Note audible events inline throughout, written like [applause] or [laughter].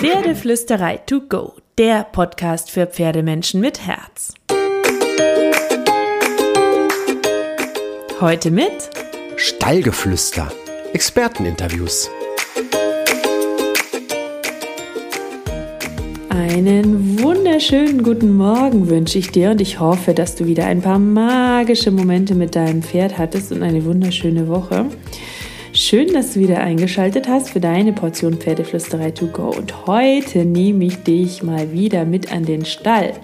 Pferdeflüsterei to go, der Podcast für Pferdemenschen mit Herz. Heute mit Stallgeflüster, Experteninterviews. Einen wunderschönen guten Morgen wünsche ich dir und ich hoffe, dass du wieder ein paar magische Momente mit deinem Pferd hattest und eine wunderschöne Woche. Schön, dass du wieder eingeschaltet hast für deine Portion Pferdeflüsterei to go. Und heute nehme ich dich mal wieder mit an den Stall.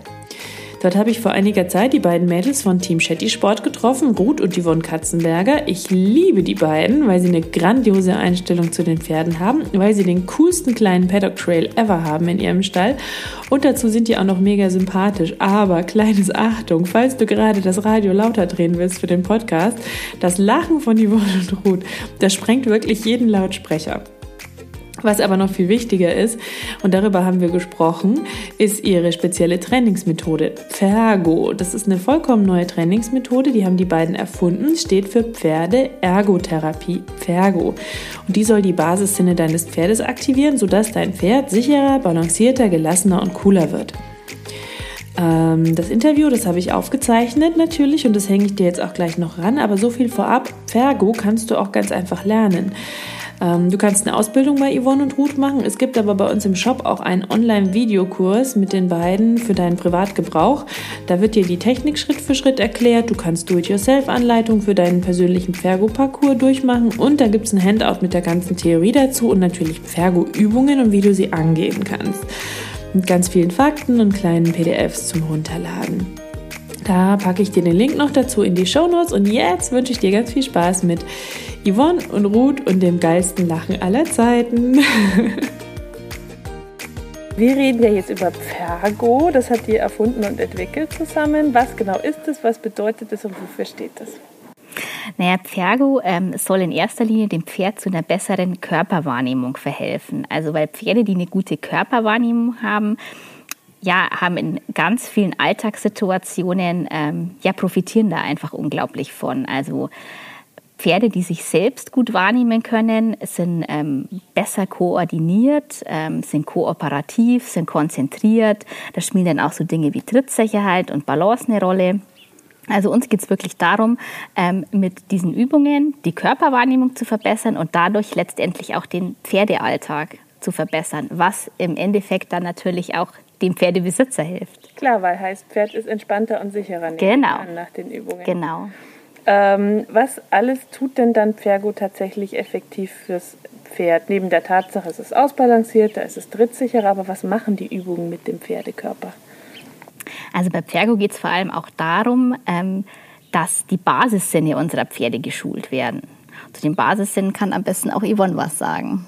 Dort habe ich vor einiger Zeit die beiden Mädels von Team Shetty Sport getroffen, Ruth und Yvonne Katzenberger. Ich liebe die beiden, weil sie eine grandiose Einstellung zu den Pferden haben, weil sie den coolsten kleinen Paddock Trail ever haben in ihrem Stall. Und dazu sind die auch noch mega sympathisch. Aber kleines Achtung, falls du gerade das Radio lauter drehen willst für den Podcast, das Lachen von Yvonne und Ruth, das sprengt wirklich jeden Lautsprecher. Was aber noch viel wichtiger ist, und darüber haben wir gesprochen, ist ihre spezielle Trainingsmethode, Pfergo. Das ist eine vollkommen neue Trainingsmethode, die haben die beiden erfunden, steht für Pferde-Ergotherapie, Pfergo. Und die soll die Basissinne deines Pferdes aktivieren, sodass dein Pferd sicherer, balancierter, gelassener und cooler wird. Ähm, das Interview, das habe ich aufgezeichnet natürlich und das hänge ich dir jetzt auch gleich noch ran, aber so viel vorab, Pfergo kannst du auch ganz einfach lernen. Ähm, du kannst eine Ausbildung bei Yvonne und Ruth machen. Es gibt aber bei uns im Shop auch einen Online-Videokurs mit den beiden für deinen Privatgebrauch. Da wird dir die Technik Schritt für Schritt erklärt. Du kannst Do-it-yourself-Anleitung für deinen persönlichen Pfergo-Parcours durchmachen und da gibt es ein Handout mit der ganzen Theorie dazu und natürlich Pfergo-Übungen und wie du sie angehen kannst. Mit ganz vielen Fakten und kleinen PDFs zum Runterladen. Da packe ich dir den Link noch dazu in die Show Notes und jetzt wünsche ich dir ganz viel Spaß mit Yvonne und Ruth und dem geilsten Lachen aller Zeiten. [laughs] Wir reden ja jetzt über Pfergo, das hat ihr erfunden und entwickelt zusammen. Was genau ist das, was bedeutet das und wofür steht das? Naja, Pfergo ähm, soll in erster Linie dem Pferd zu einer besseren Körperwahrnehmung verhelfen. Also weil Pferde, die eine gute Körperwahrnehmung haben, ja, haben in ganz vielen Alltagssituationen, ähm, ja, profitieren da einfach unglaublich von. Also Pferde, die sich selbst gut wahrnehmen können, sind ähm, besser koordiniert, ähm, sind kooperativ, sind konzentriert. Da spielen dann auch so Dinge wie Trittsicherheit und Balance eine Rolle. Also uns geht es wirklich darum, ähm, mit diesen Übungen die Körperwahrnehmung zu verbessern und dadurch letztendlich auch den Pferdealltag zu verbessern, was im Endeffekt dann natürlich auch dem Pferdebesitzer hilft. Klar, weil heißt, Pferd ist entspannter und sicherer genau. nach den Übungen. Genau. Ähm, was alles tut denn dann Pfergo tatsächlich effektiv fürs Pferd? Neben der Tatsache, es ist ausbalanciert, da ist es trittsicherer, aber was machen die Übungen mit dem Pferdekörper? Also bei Pfergo geht es vor allem auch darum, ähm, dass die Basissinne unserer Pferde geschult werden. Zu den Basissinnen kann am besten auch Yvonne was sagen.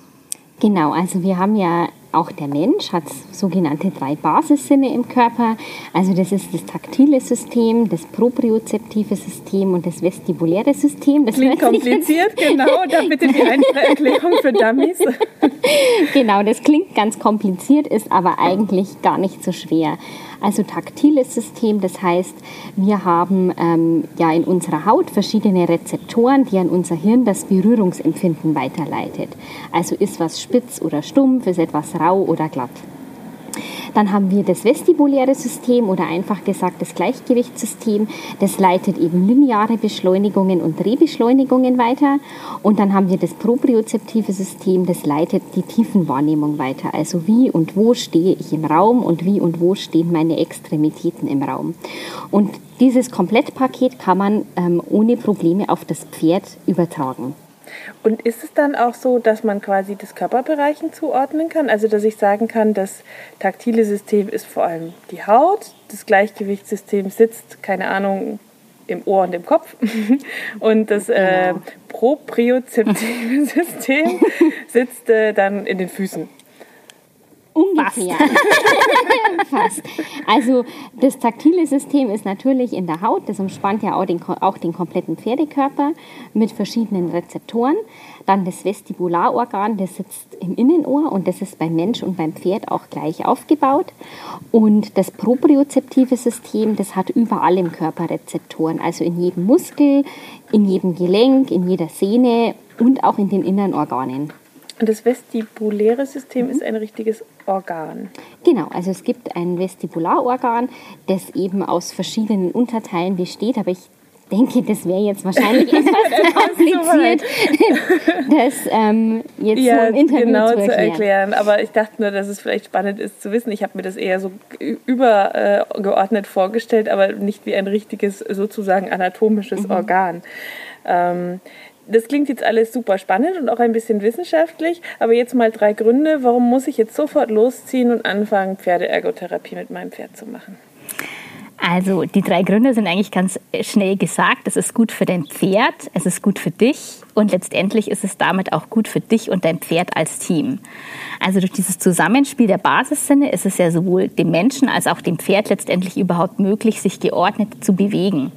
Genau, also wir haben ja auch der Mensch hat sogenannte drei Basissinne im Körper. Also das ist das taktile System, das propriozeptive System und das vestibuläre System. Das klingt kompliziert, genau. Da bitte die [laughs] einfache Erklärung für Dummies. genau, das klingt ganz kompliziert, ist aber eigentlich gar nicht so schwer. Also taktiles System, das heißt, wir haben ähm, ja in unserer Haut verschiedene Rezeptoren, die an unser Hirn das Berührungsempfinden weiterleitet. Also ist was spitz oder stumpf, ist etwas rau oder glatt. Dann haben wir das vestibuläre System oder einfach gesagt das Gleichgewichtssystem. Das leitet eben lineare Beschleunigungen und Drehbeschleunigungen weiter. Und dann haben wir das propriozeptive System, das leitet die Tiefenwahrnehmung weiter. Also wie und wo stehe ich im Raum und wie und wo stehen meine Extremitäten im Raum. Und dieses Komplettpaket kann man ähm, ohne Probleme auf das Pferd übertragen. Und ist es dann auch so, dass man quasi das Körperbereichen zuordnen kann? Also, dass ich sagen kann, das taktile System ist vor allem die Haut, das Gleichgewichtssystem sitzt, keine Ahnung, im Ohr und im Kopf. [laughs] Und das äh, genau. propriozeptive System [laughs] sitzt äh, dann in den Füßen. Ungefähr. [laughs] Fast. Also das taktile System ist natürlich in der Haut, das umspannt ja auch den, auch den kompletten Pferdekörper mit verschiedenen Rezeptoren. Dann das Vestibularorgan, das sitzt im Innenohr und das ist beim Mensch und beim Pferd auch gleich aufgebaut. Und das propriozeptive System, das hat überall im Körper Rezeptoren, also in jedem Muskel, in jedem Gelenk, in jeder Sehne und auch in den inneren Organen. Und das vestibuläre System mhm. ist ein richtiges Organ. Genau, also es gibt ein Vestibularorgan, das eben aus verschiedenen Unterteilen besteht, aber ich denke, das wäre jetzt wahrscheinlich [laughs] etwas kompliziert, [laughs] das ähm, jetzt ja, im Interview genau zu erklären. zu erklären. Aber ich dachte nur, dass es vielleicht spannend ist zu wissen. Ich habe mir das eher so übergeordnet vorgestellt, aber nicht wie ein richtiges, sozusagen anatomisches mhm. Organ. Ähm, das klingt jetzt alles super spannend und auch ein bisschen wissenschaftlich, aber jetzt mal drei Gründe, warum muss ich jetzt sofort losziehen und anfangen, Pferdeergotherapie mit meinem Pferd zu machen? Also die drei Gründe sind eigentlich ganz schnell gesagt. Es ist gut für dein Pferd, es ist gut für dich und letztendlich ist es damit auch gut für dich und dein Pferd als Team. Also durch dieses Zusammenspiel der Basissinne ist es ja sowohl dem Menschen als auch dem Pferd letztendlich überhaupt möglich, sich geordnet zu bewegen.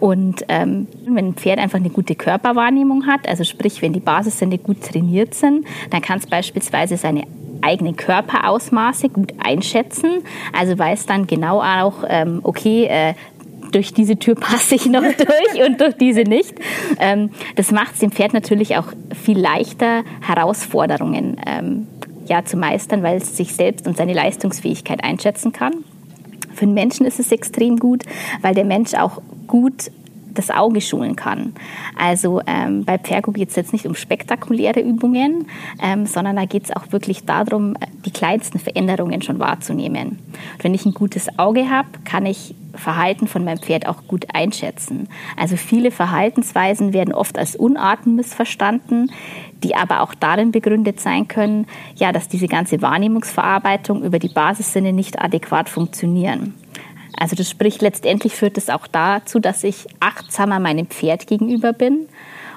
Und ähm, wenn ein Pferd einfach eine gute Körperwahrnehmung hat, also sprich, wenn die Basissinne gut trainiert sind, dann kann es beispielsweise seine eigenen Körperausmaße gut einschätzen. Also weiß dann genau auch, ähm, okay, äh, durch diese Tür [laughs] passe ich noch durch und durch diese nicht. Ähm, das macht es dem Pferd natürlich auch viel leichter, Herausforderungen ähm, ja, zu meistern, weil es sich selbst und seine Leistungsfähigkeit einschätzen kann. Für den Menschen ist es extrem gut, weil der Mensch auch gut das Auge schulen kann. Also ähm, bei Pergo geht es jetzt nicht um spektakuläre Übungen, ähm, sondern da geht es auch wirklich darum, die kleinsten Veränderungen schon wahrzunehmen. Und wenn ich ein gutes Auge habe, kann ich Verhalten von meinem Pferd auch gut einschätzen. Also viele Verhaltensweisen werden oft als Unarten missverstanden, die aber auch darin begründet sein können, ja, dass diese ganze Wahrnehmungsverarbeitung über die Basissinne nicht adäquat funktionieren. Also das spricht letztendlich führt es auch dazu, dass ich achtsamer meinem Pferd gegenüber bin.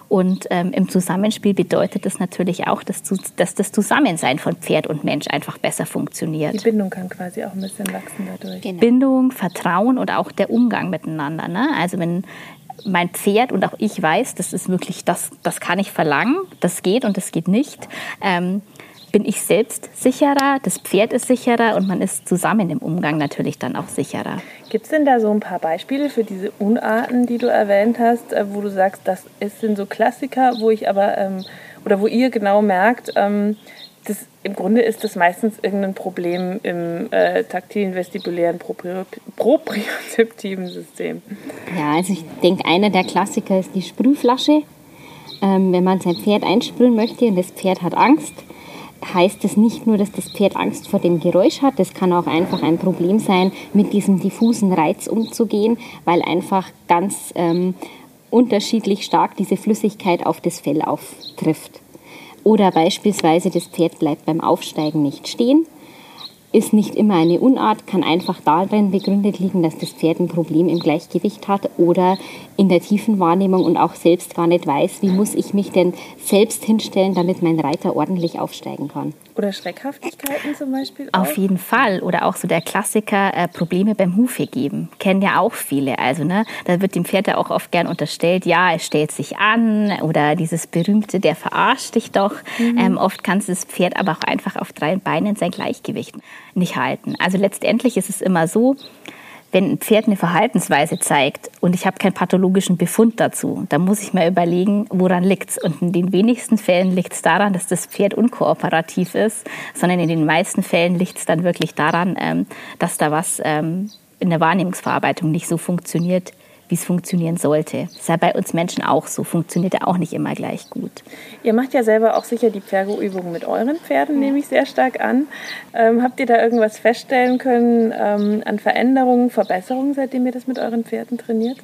Und ähm, im Zusammenspiel bedeutet das natürlich auch, dass, dass, das Zusammensein von Pferd und Mensch einfach besser funktioniert. Die Bindung kann quasi auch ein bisschen wachsen dadurch. Genau. Bindung, Vertrauen und auch der Umgang miteinander. Ne? Also wenn mein Pferd und auch ich weiß, das ist wirklich, das, das kann ich verlangen, das geht und das geht nicht. Ähm, bin ich selbst sicherer, das Pferd ist sicherer und man ist zusammen im Umgang natürlich dann auch sicherer. Gibt es denn da so ein paar Beispiele für diese Unarten, die du erwähnt hast, äh, wo du sagst, das sind so Klassiker, wo ich aber ähm, oder wo ihr genau merkt, ähm, das, im Grunde ist das meistens irgendein Problem im äh, taktilen, vestibulären, propriozeptiven System. Ja, also ich denke, einer der Klassiker ist die Sprühflasche. Ähm, wenn man sein Pferd einsprühen möchte und das Pferd hat Angst, heißt es nicht nur, dass das Pferd Angst vor dem Geräusch hat, das kann auch einfach ein Problem sein, mit diesem diffusen Reiz umzugehen, weil einfach ganz ähm, unterschiedlich stark diese Flüssigkeit auf das Fell auftrifft. Oder beispielsweise das Pferd bleibt beim Aufsteigen nicht stehen ist nicht immer eine Unart, kann einfach darin begründet liegen, dass das Pferd ein Problem im Gleichgewicht hat oder in der tiefen Wahrnehmung und auch selbst gar nicht weiß, wie muss ich mich denn selbst hinstellen, damit mein Reiter ordentlich aufsteigen kann. Oder Schreckhaftigkeiten zum Beispiel? Auch? Auf jeden Fall. Oder auch so der Klassiker, äh, Probleme beim Hufe geben. Kennen ja auch viele. Also, ne, da wird dem Pferd ja auch oft gern unterstellt, ja, es stellt sich an oder dieses berühmte, der verarscht dich doch. Mhm. Ähm, oft kann das Pferd aber auch einfach auf drei Beinen sein Gleichgewicht nicht halten. Also letztendlich ist es immer so, wenn ein Pferd eine Verhaltensweise zeigt und ich habe keinen pathologischen Befund dazu, dann muss ich mir überlegen, woran liegt es. Und in den wenigsten Fällen liegt es daran, dass das Pferd unkooperativ ist, sondern in den meisten Fällen liegt es dann wirklich daran, ähm, dass da was ähm, in der Wahrnehmungsverarbeitung nicht so funktioniert, wie es funktionieren sollte. Das ist ja bei uns Menschen auch so, funktioniert ja auch nicht immer gleich gut. Ihr macht ja selber auch sicher die Pferdeübungen mit euren Pferden, nehme ich sehr stark an. Ähm, habt ihr da irgendwas feststellen können ähm, an Veränderungen, Verbesserungen, seitdem ihr das mit euren Pferden trainiert?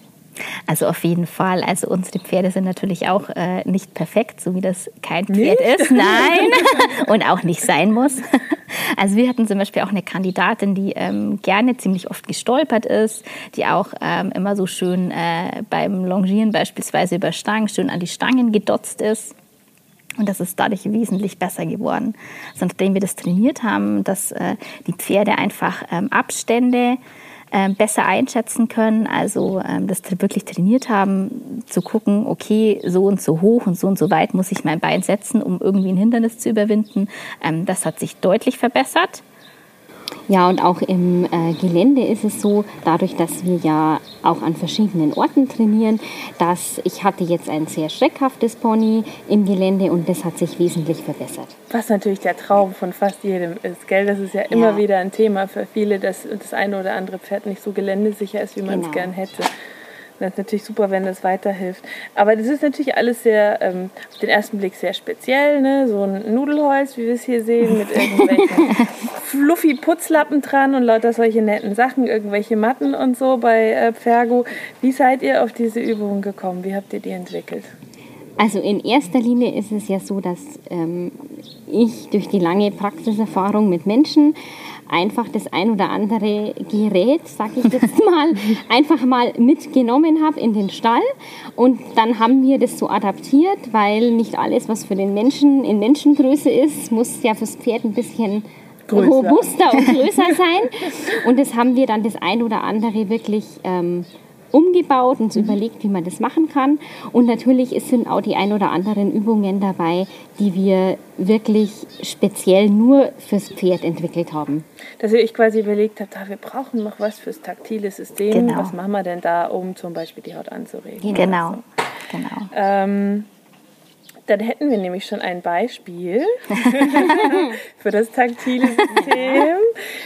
Also auf jeden Fall. Also unsere Pferde sind natürlich auch äh, nicht perfekt, so wie das kein Pferd nicht? ist. Nein. [laughs] Und auch nicht sein muss. Also wir hatten zum Beispiel auch eine Kandidatin, die ähm, gerne ziemlich oft gestolpert ist, die auch ähm, immer so schön äh, beim Longieren beispielsweise über Stangen schön an die Stangen gedotzt ist. Und das ist dadurch wesentlich besser geworden. Also nachdem wir das trainiert haben, dass äh, die Pferde einfach ähm, Abstände ähm, besser einschätzen können, also ähm, das wirklich trainiert haben, zu gucken, okay, so und so hoch und so und so weit muss ich mein Bein setzen, um irgendwie ein Hindernis zu überwinden. Ähm, das hat sich deutlich verbessert. Ja, und auch im äh, Gelände ist es so, dadurch, dass wir ja auch an verschiedenen Orten trainieren, dass ich hatte jetzt ein sehr schreckhaftes Pony im Gelände und das hat sich wesentlich verbessert. Was natürlich der Traum von fast jedem ist, gell? Das ist ja immer Ja. wieder ein Thema für viele, dass das eine oder andere Pferd nicht so geländesicher ist, wie man es Genau. gern hätte. Das ist natürlich super, wenn das weiterhilft. Aber das ist natürlich alles sehr, ähm, auf den ersten Blick sehr speziell. Ne? So ein Nudelholz, wie wir es hier sehen, mit irgendwelchen [laughs] fluffy Putzlappen dran und lauter solche netten Sachen, irgendwelche Matten und so bei äh, Pfergo. Wie seid ihr auf diese Übungen gekommen? Wie habt ihr die entwickelt? Also in erster Linie ist es ja so, dass ähm, ich durch die lange Praxiserfahrung mit Menschen einfach das ein oder andere Gerät, sag ich jetzt [laughs] mal, einfach mal mitgenommen habe in den Stall. Und dann haben wir das so adaptiert, weil nicht alles, was für den Menschen in Menschengröße ist, muss ja fürs Pferd ein bisschen Größer. robuster und größer sein. Und das haben wir dann das ein oder andere wirklich ähm, umgebaut und uns überlegt, wie man das machen kann. Und natürlich sind auch die ein oder anderen Übungen dabei, die wir wirklich speziell nur fürs Pferd entwickelt haben. Dass euch quasi überlegt habt, ah, wir brauchen noch was fürs taktile System. Genau. Was machen wir denn da, um zum Beispiel die Haut anzuregen? Genau. Genau. Ähm, dann hätten wir nämlich schon ein Beispiel [laughs] für das taktile System.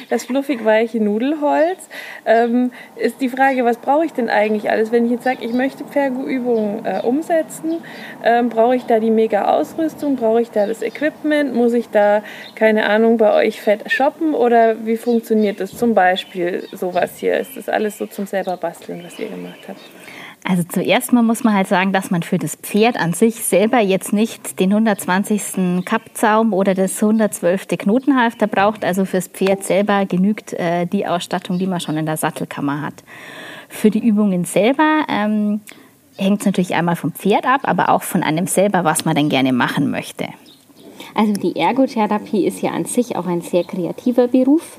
Das fluffig weiche Nudelholz. Ähm, ist die Frage, was brauche ich denn eigentlich alles? Wenn ich jetzt sage, ich möchte Pergo-Übungen äh, umsetzen, ähm, brauche ich da die mega Ausrüstung? Brauche ich da das Equipment? Muss ich da, keine Ahnung, bei euch fett shoppen? Oder wie funktioniert das? Zum Beispiel sowas hier. Ist das alles so zum selber basteln, was ihr gemacht habt? Also zuerst mal muss man halt sagen, dass man für das Pferd an sich selber jetzt nicht den 120. Kappzaum oder das 112. Knotenhalfter braucht. Also fürs Pferd selber genügt äh, die Ausstattung, die man schon in der Sattelkammer hat. Für die Übungen selber ähm, hängt es natürlich einmal vom Pferd ab, aber auch von einem selber, was man denn gerne machen möchte. Also die Ergotherapie ist ja an sich auch ein sehr kreativer Beruf,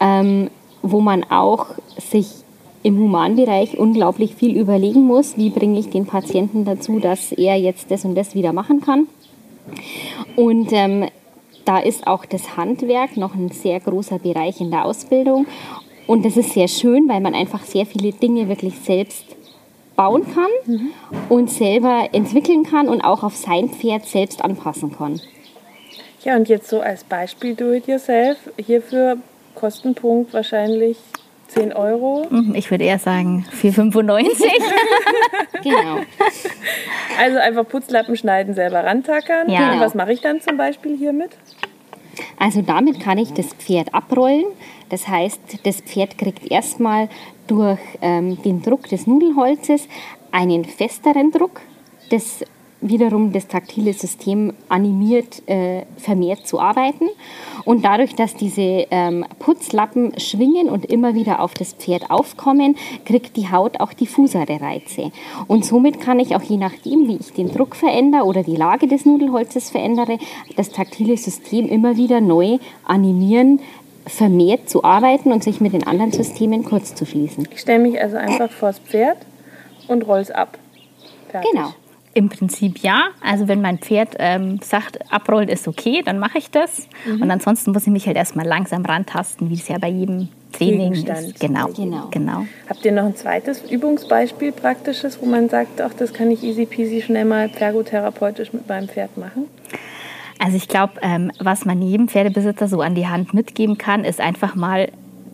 ähm, wo man auch sich im Humanbereich unglaublich viel überlegen muss, wie bringe ich den Patienten dazu, dass er jetzt das und das wieder machen kann. Und ähm, da ist auch das Handwerk noch ein sehr großer Bereich in der Ausbildung. Und das ist sehr schön, weil man einfach sehr viele Dinge wirklich selbst bauen kann und selber entwickeln kann und auch auf sein Pferd selbst anpassen kann. Ja, und jetzt so als Beispiel Do-it-yourself. Hierfür Kostenpunkt wahrscheinlich 10 Euro. Mhm, Ich würde eher sagen 4,95. [laughs] Genau. Also einfach Putzlappen schneiden, selber rantackern. Ja. Und was mache ich dann zum Beispiel hiermit? Also damit kann ich das Pferd abrollen. Das heißt, das Pferd kriegt erstmal durch ähm, den Druck des Nudelholzes einen festeren Druck, das wiederum das taktile System animiert, äh, vermehrt zu arbeiten. Und dadurch, dass diese ähm, Putzlappen schwingen und immer wieder auf das Pferd aufkommen, kriegt die Haut auch diffusere Reize. Und somit kann ich auch je nachdem, wie ich den Druck verändere oder die Lage des Nudelholzes verändere, das taktile System immer wieder neu animieren, vermehrt zu arbeiten und sich mit den anderen Systemen kurz zu schließen. Ich stelle mich also einfach vors Pferd und roll's ab. Fertig. Genau. Im Prinzip ja. Also wenn mein Pferd ähm, sagt, abrollen ist okay, dann mache ich das. Mhm. Und ansonsten muss ich mich halt erstmal langsam rantasten, wie es ja bei jedem Training Gegenstand. ist. Genau, Genau. genau. Habt ihr noch ein zweites Übungsbeispiel praktisches, wo man sagt, ach, das kann ich easy peasy schnell mal pergotherapeutisch mit meinem Pferd machen? Also ich glaube, ähm, was man jedem Pferdebesitzer so an die Hand mitgeben kann, ist einfach mal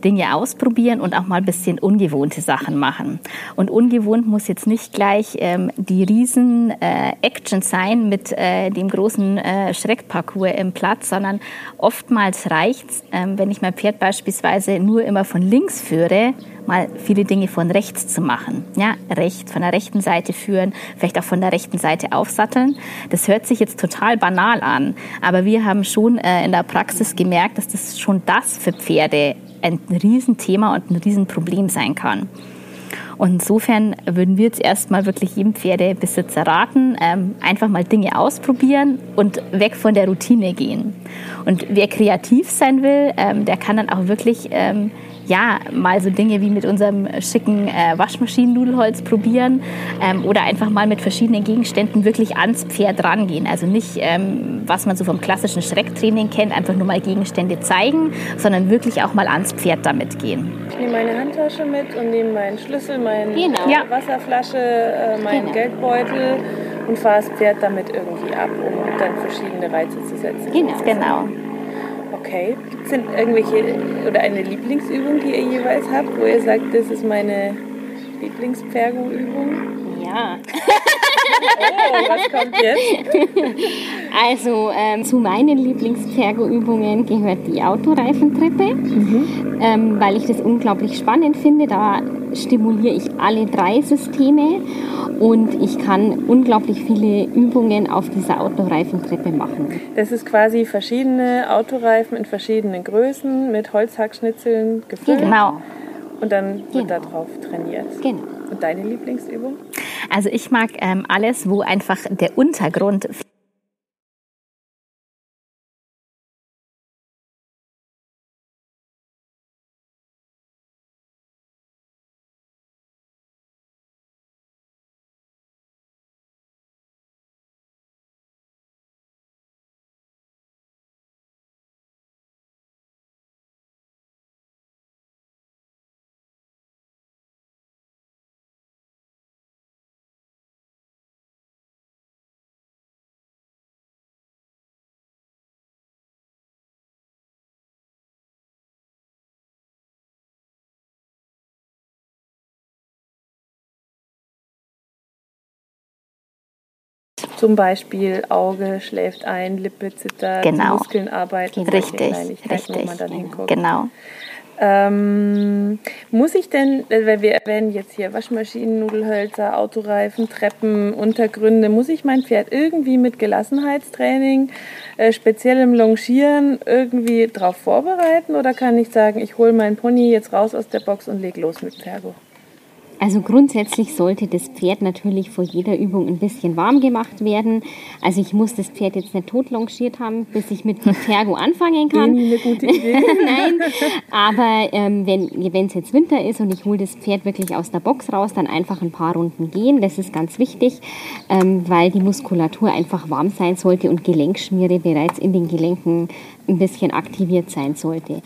Dinge ausprobieren und auch mal ein bisschen ungewohnte Sachen machen. Und ungewohnt muss jetzt nicht gleich ähm, die riesen äh, Action sein mit äh, dem großen äh, Schreckparcours im Platz, sondern oftmals reicht es, ähm, wenn ich mein Pferd beispielsweise nur immer von links führe, mal viele Dinge von rechts zu machen. Ja, rechts, von der rechten Seite führen, vielleicht auch von der rechten Seite aufsatteln. Das hört sich jetzt total banal an, aber wir haben schon äh, in der Praxis gemerkt, dass das schon das für Pferde ein Riesenthema und ein Riesenproblem sein kann. Und insofern würden wir jetzt erstmal wirklich jedem Pferdebesitzer raten, ähm, einfach mal Dinge ausprobieren und weg von der Routine gehen. Und wer kreativ sein will, ähm, der kann dann auch wirklich ähm, ja, mal so Dinge wie mit unserem schicken äh, Waschmaschinennudelholz probieren ähm, oder einfach mal mit verschiedenen Gegenständen wirklich ans Pferd rangehen. Also nicht, ähm, was man so vom klassischen Schrecktraining kennt, einfach nur mal Gegenstände zeigen, sondern wirklich auch mal ans Pferd damit gehen. Ich nehme meine Handtasche mit und nehme meinen Schlüssel, meine genau. ja. Wasserflasche, äh, meinen genau. Geldbeutel und fahre das Pferd damit irgendwie ab, um dann verschiedene Reize zu setzen. Genau. genau. Okay. Gibt es denn irgendwelche oder eine Lieblingsübung, die ihr jeweils habt, wo ihr sagt, das ist meine Lieblingspfergo-Übung? Ja. [laughs] oh, was kommt jetzt? [laughs] Also ähm, zu meinen Lieblingspfergo-Übungen gehört die Autoreifentreppe, mhm. ähm, weil ich das unglaublich spannend finde. Da stimuliere ich alle drei Systeme und ich kann unglaublich viele Übungen auf dieser Autoreifentreppe machen. Das ist quasi verschiedene Autoreifen in verschiedenen Größen mit Holzhackschnitzeln gefüllt. Genau. Und dann wird genau. da drauf trainiert. Genau. Deine Lieblingsübung? Also ich mag ähm, alles, wo einfach der Untergrund Zum Beispiel Auge schläft ein, Lippe zittert, genau. Muskeln arbeiten. Richtig, richtig. Genau. Ähm, muss ich denn, äh, weil wir erwähnen jetzt hier Waschmaschinen, Nudelhölzer, Autoreifen, Treppen, Untergründe, muss ich mein Pferd irgendwie mit Gelassenheitstraining, äh, speziell im Longieren, irgendwie darauf vorbereiten oder kann ich sagen, ich hole meinen Pony jetzt raus aus der Box und leg los mit Pergo? Also grundsätzlich sollte das Pferd natürlich vor jeder Übung ein bisschen warm gemacht werden. Also ich muss das Pferd jetzt nicht tot longiert haben, bis ich mit Tergo anfangen kann. Eine gute Idee. [laughs] Nein, aber ähm, wenn es jetzt Winter ist und ich hole das Pferd wirklich aus der Box raus, dann einfach ein paar Runden gehen. Das ist ganz wichtig, ähm, weil die Muskulatur einfach warm sein sollte und Gelenkschmiere bereits in den Gelenken ein bisschen aktiviert sein sollte.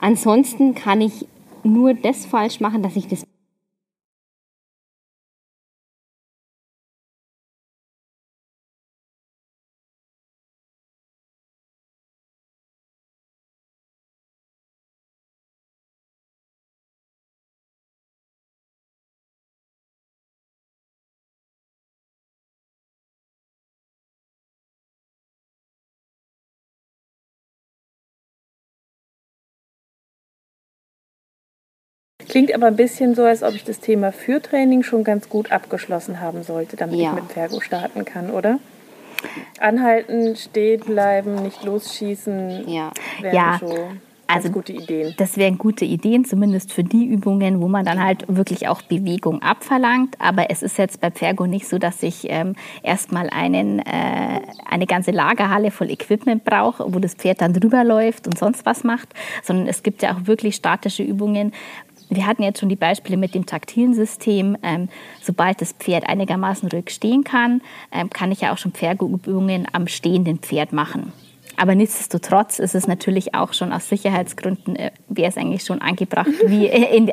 Ansonsten kann ich nur das falsch machen, dass ich das Klingt aber ein bisschen so, als ob ich das Thema Führtraining schon ganz gut abgeschlossen haben sollte, damit ja. ich mit Fergo starten kann, oder? Anhalten, stehen bleiben, nicht losschießen. Ja. Ja. Also gute Ideen. Das wären gute Ideen, zumindest für die Übungen, wo man dann halt wirklich auch Bewegung abverlangt. Aber es ist jetzt bei Pfergo nicht so, dass ich ähm, erstmal einen, äh, eine ganze Lagerhalle voll Equipment brauche, wo das Pferd dann drüber läuft und sonst was macht, sondern es gibt ja auch wirklich statische Übungen, wir hatten jetzt schon die Beispiele mit dem taktilen System. Ähm, sobald das Pferd einigermaßen ruhig stehen kann, ähm, kann ich ja auch schon Pferdeübungen am stehenden Pferd machen. Aber nichtsdestotrotz ist es natürlich auch schon aus Sicherheitsgründen, äh, wäre es eigentlich schon angebracht, [laughs] wie in äh,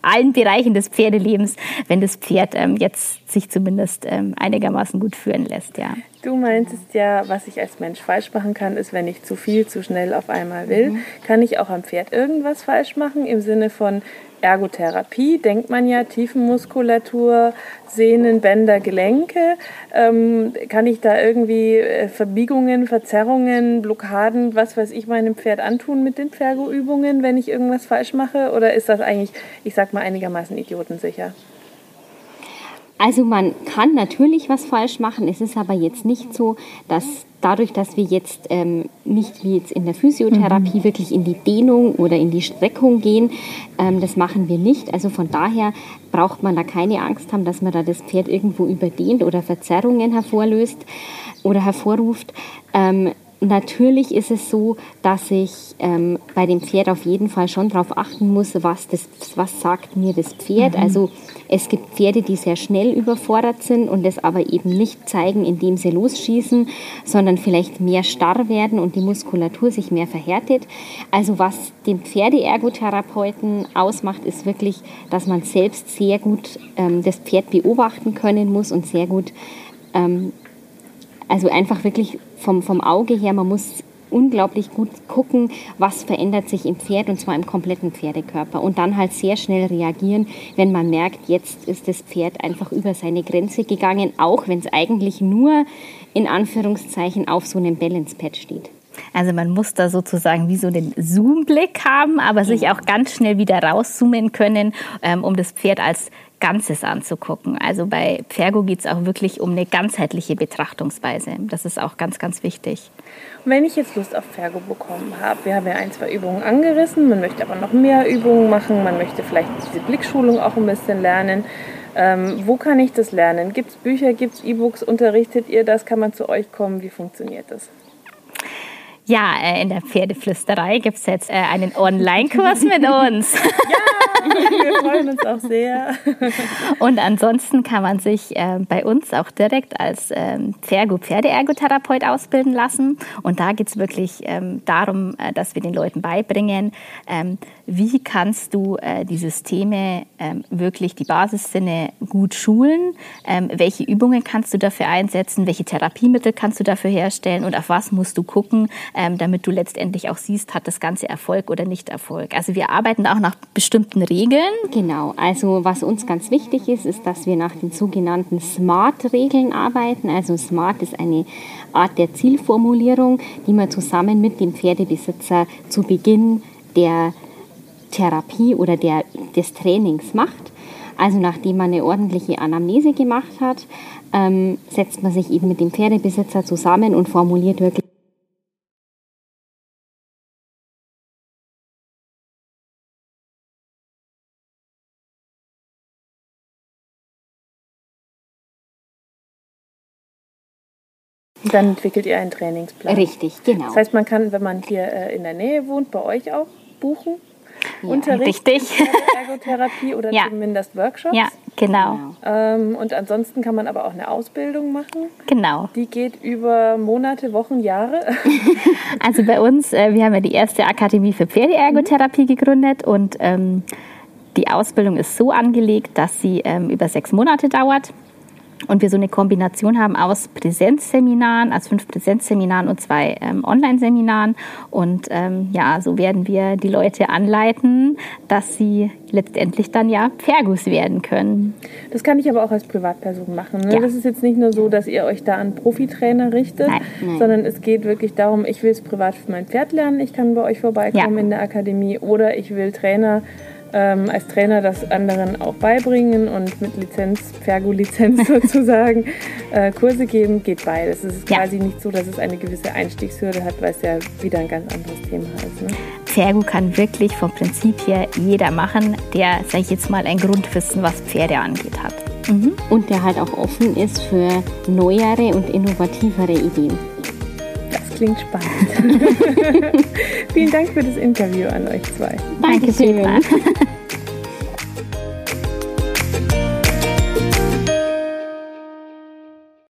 allen Bereichen des Pferdelebens, wenn das Pferd ähm, jetzt sich zumindest ähm, einigermaßen gut führen lässt. Ja. Du meintest ja, was ich als Mensch falsch machen kann, ist, wenn ich zu viel, zu schnell auf einmal will. Mhm. Kann ich auch am Pferd irgendwas falsch machen im Sinne von, Ergotherapie denkt man ja Tiefenmuskulatur, Sehnen, Bänder, Gelenke. Ähm, kann ich da irgendwie äh, Verbiegungen, Verzerrungen, Blockaden, was weiß ich, meinem Pferd antun mit den Pfergoübungen, wenn ich irgendwas falsch mache? Oder ist das eigentlich, ich sag mal, einigermaßen idiotensicher? Also man kann natürlich was falsch machen. Es ist aber jetzt nicht so, dass dadurch, dass wir jetzt ähm, nicht wie jetzt in der Physiotherapie mhm. wirklich in die Dehnung oder in die Streckung gehen, ähm, das machen wir nicht. Also von daher braucht man da keine Angst haben, dass man da das Pferd irgendwo überdehnt oder Verzerrungen hervorlöst oder hervorruft. Ähm, Natürlich ist es so, dass ich ähm, bei dem Pferd auf jeden Fall schon darauf achten muss, was, das, was sagt mir das Pferd. Mhm. Also es gibt Pferde, die sehr schnell überfordert sind und das aber eben nicht zeigen, indem sie losschießen, sondern vielleicht mehr starr werden und die Muskulatur sich mehr verhärtet. Also was den Pferdeergotherapeuten ausmacht, ist wirklich, dass man selbst sehr gut ähm, das Pferd beobachten können muss und sehr gut ähm, also einfach wirklich vom, vom Auge her, man muss unglaublich gut gucken, was verändert sich im Pferd und zwar im kompletten Pferdekörper und dann halt sehr schnell reagieren, wenn man merkt, jetzt ist das Pferd einfach über seine Grenze gegangen, auch wenn es eigentlich nur in Anführungszeichen auf so einem Balance-Pad steht. Also man muss da sozusagen wie so den Zoom-Blick haben, aber sich genau. auch ganz schnell wieder rauszoomen können, ähm, um das Pferd als Ganzes anzugucken. Also bei Pfergo geht es auch wirklich um eine ganzheitliche Betrachtungsweise. Das ist auch ganz, ganz wichtig. Und wenn ich jetzt Lust auf Pfergo bekommen habe, wir haben ja ein, zwei Übungen angerissen, man möchte aber noch mehr Übungen machen, man möchte vielleicht diese Blickschulung auch ein bisschen lernen. Ähm, wo kann ich das lernen? Gibt es Bücher, gibt es E-Books, unterrichtet ihr das? Kann man zu euch kommen? Wie funktioniert das? Ja, äh, in der Pferdeflüsterei gibt es jetzt äh, einen Online-Kurs mit uns. ja, wir freuen uns auch sehr. Und ansonsten kann man sich äh, bei uns auch direkt als ähm, Pferdeergotherapeut ausbilden lassen. Und da geht es wirklich ähm, darum, dass wir den Leuten beibringen, ähm, wie kannst du die Systeme wirklich, die Basissinne gut schulen, welche Übungen kannst du dafür einsetzen, welche Therapiemittel kannst du dafür herstellen und auf was musst du gucken, ähm, damit du letztendlich auch siehst, hat das Ganze Erfolg oder nicht Erfolg. Also wir arbeiten auch nach bestimmten Regeln. Genau, also was uns ganz wichtig ist, ist, dass wir nach den sogenannten SMART-Regeln arbeiten. Also SMART ist eine Art der Zielformulierung, die man zusammen mit dem Pferdebesitzer zu Beginn der Therapie oder der, des Trainings macht. Also nachdem man eine ordentliche Anamnese gemacht hat, ähm, setzt man sich eben mit dem Pferdebesitzer zusammen und formuliert wirklich Dann entwickelt ihr einen Trainingsplan. Richtig, genau. Das heißt, man kann, wenn man hier äh, in der Nähe wohnt, bei euch auch buchen. Ja, Unterricht richtig. [laughs] Ergotherapie oder ja. zumindest Workshops. Ja, genau. Ähm, und ansonsten kann man aber auch eine Ausbildung machen. Genau. Die geht über Monate, Wochen, Jahre. [laughs] also bei uns, äh, wir haben ja die erste Akademie für Pferdeergotherapie mhm. gegründet und ähm, die Ausbildung ist so angelegt, dass sie ähm, über sechs Monate dauert und wir so eine Kombination haben aus Präsenzseminaren, also fünf Präsenzseminaren und zwei ähm, Online-Seminaren. Und ähm, ja, so werden wir die Leute anleiten, dass sie letztendlich dann ja Fergus werden können. Das kann ich aber auch als Privatperson machen. Ne? Ja. Das ist jetzt nicht nur so, dass ihr euch da an Profitrainer richtet, nein, nein. sondern es geht wirklich darum, ich will es privat für mein Pferd lernen, ich kann bei euch vorbeikommen ja. in der Akademie oder ich will Trainer ähm, als Trainer das anderen auch beibringen und mit Lizenz, Fergo-Lizenz [laughs] sozusagen, äh, Kurse geben, geht beides. Es ist quasi ja. nicht so, dass es eine gewisse Einstiegshürde hat, weil es ja wieder ein ganz anderes Thema ist. Ne? Fergo kann wirklich vom Prinzip her jeder machen, der, sag ich jetzt mal, ein Grundwissen, was Pferde angeht, hat. Mhm. Und der halt auch offen ist für neuere und innovativere Ideen. Klingt spannend. [laughs] Vielen Dank für das Interview an euch zwei. Dankeschön.